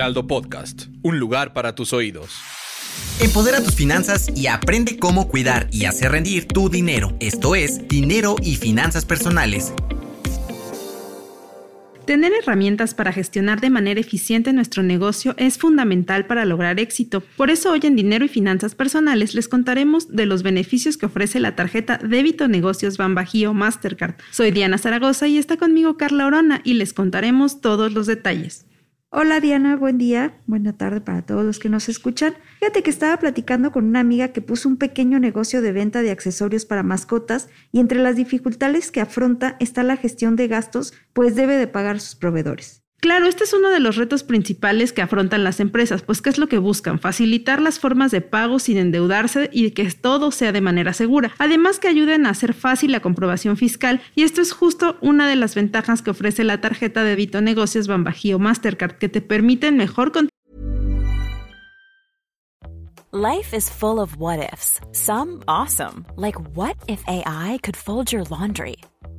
Heraldo Podcast, un lugar para tus oídos. Empodera tus finanzas y aprende cómo cuidar y hacer rendir tu dinero. Esto es Dinero y Finanzas Personales. Tener herramientas para gestionar de manera eficiente nuestro negocio es fundamental para lograr éxito. Por eso hoy en Dinero y Finanzas Personales les contaremos de los beneficios que ofrece la tarjeta Débito Negocios Banbajío Mastercard. Soy Diana Zaragoza y está conmigo Carla Orona y les contaremos todos los detalles. Hola Diana, buen día, buena tarde para todos los que nos escuchan. Fíjate que estaba platicando con una amiga que puso un pequeño negocio de venta de accesorios para mascotas y entre las dificultades que afronta está la gestión de gastos, pues debe de pagar sus proveedores. Claro, este es uno de los retos principales que afrontan las empresas, pues ¿qué es lo que buscan? Facilitar las formas de pago sin endeudarse y que todo sea de manera segura. Además que ayuden a hacer fácil la comprobación fiscal y esto es justo una de las ventajas que ofrece la tarjeta de débito negocios Bambajío Mastercard que te permiten mejor Life is full of what ifs. Some awesome, like what if AI could fold your laundry?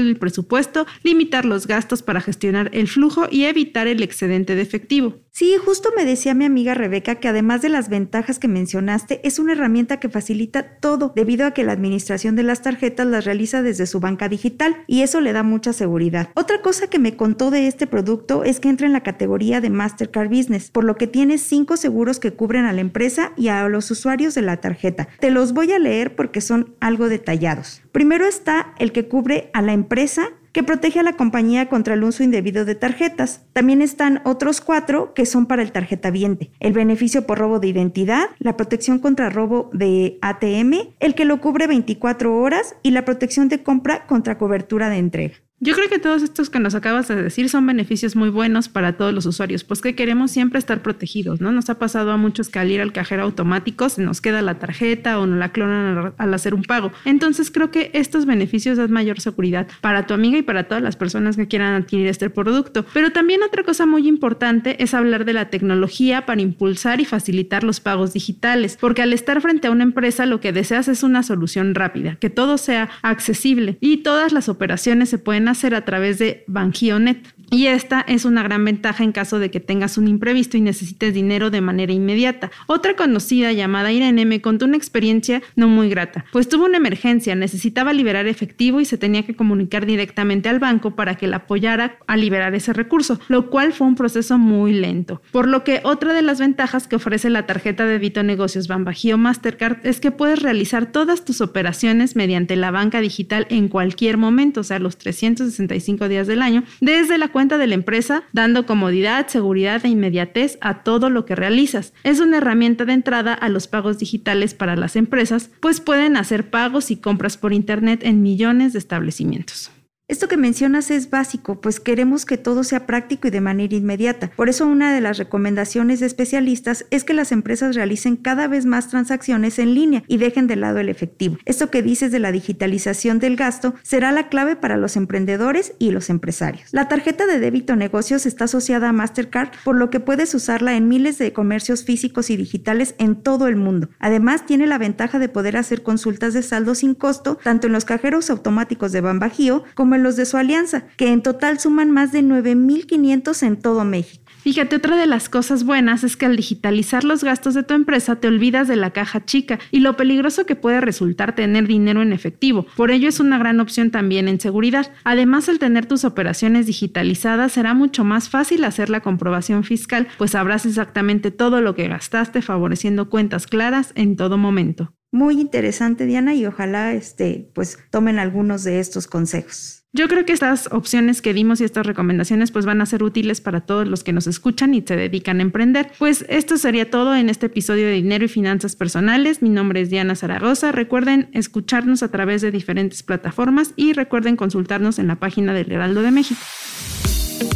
El presupuesto, limitar los gastos para gestionar el flujo y evitar el excedente de efectivo. Sí, justo me decía mi amiga Rebeca que además de las ventajas que mencionaste, es una herramienta que facilita todo debido a que la administración de las tarjetas las realiza desde su banca digital y eso le da mucha seguridad. Otra cosa que me contó de este producto es que entra en la categoría de Mastercard Business, por lo que tiene cinco seguros que cubren a la empresa y a los usuarios de la tarjeta. Te los voy a leer porque son algo detallados. Primero está el que cubre a la empresa que protege a la compañía contra el uso indebido de tarjetas. También están otros cuatro que son para el tarjetaviente. El beneficio por robo de identidad, la protección contra robo de ATM, el que lo cubre 24 horas y la protección de compra contra cobertura de entrega. Yo creo que todos estos que nos acabas de decir son beneficios muy buenos para todos los usuarios, pues que queremos siempre estar protegidos, ¿no? Nos ha pasado a muchos que al ir al cajero automático se nos queda la tarjeta o nos la clonan al hacer un pago. Entonces creo que estos beneficios dan mayor seguridad para tu amiga y para todas las personas que quieran adquirir este producto. Pero también otra cosa muy importante es hablar de la tecnología para impulsar y facilitar los pagos digitales, porque al estar frente a una empresa lo que deseas es una solución rápida, que todo sea accesible y todas las operaciones se pueden a través de Bangionet. Y esta es una gran ventaja en caso de que tengas un imprevisto y necesites dinero de manera inmediata. Otra conocida llamada Irene me contó una experiencia no muy grata, pues tuvo una emergencia, necesitaba liberar efectivo y se tenía que comunicar directamente al banco para que la apoyara a liberar ese recurso, lo cual fue un proceso muy lento. Por lo que otra de las ventajas que ofrece la tarjeta de débito negocios Banbajío Mastercard es que puedes realizar todas tus operaciones mediante la banca digital en cualquier momento, o sea, los 365 días del año, desde la cuenta de la empresa, dando comodidad, seguridad e inmediatez a todo lo que realizas. Es una herramienta de entrada a los pagos digitales para las empresas, pues pueden hacer pagos y compras por Internet en millones de establecimientos. Esto que mencionas es básico, pues queremos que todo sea práctico y de manera inmediata. Por eso una de las recomendaciones de especialistas es que las empresas realicen cada vez más transacciones en línea y dejen de lado el efectivo. Esto que dices de la digitalización del gasto será la clave para los emprendedores y los empresarios. La tarjeta de débito negocios está asociada a Mastercard, por lo que puedes usarla en miles de comercios físicos y digitales en todo el mundo. Además, tiene la ventaja de poder hacer consultas de saldo sin costo, tanto en los cajeros automáticos de Banbajío como en los de su alianza, que en total suman más de 9.500 en todo México. Fíjate, otra de las cosas buenas es que al digitalizar los gastos de tu empresa te olvidas de la caja chica y lo peligroso que puede resultar tener dinero en efectivo. Por ello es una gran opción también en seguridad. Además, al tener tus operaciones digitalizadas será mucho más fácil hacer la comprobación fiscal, pues sabrás exactamente todo lo que gastaste favoreciendo cuentas claras en todo momento. Muy interesante, Diana, y ojalá este, pues tomen algunos de estos consejos. Yo creo que estas opciones que dimos y estas recomendaciones pues van a ser útiles para todos los que nos escuchan y se dedican a emprender. Pues esto sería todo en este episodio de Dinero y Finanzas Personales. Mi nombre es Diana Zaragoza. Recuerden escucharnos a través de diferentes plataformas y recuerden consultarnos en la página del Heraldo de México.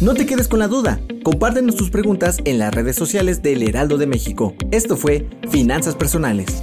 No te quedes con la duda. Compártenos tus preguntas en las redes sociales del Heraldo de México. Esto fue Finanzas Personales.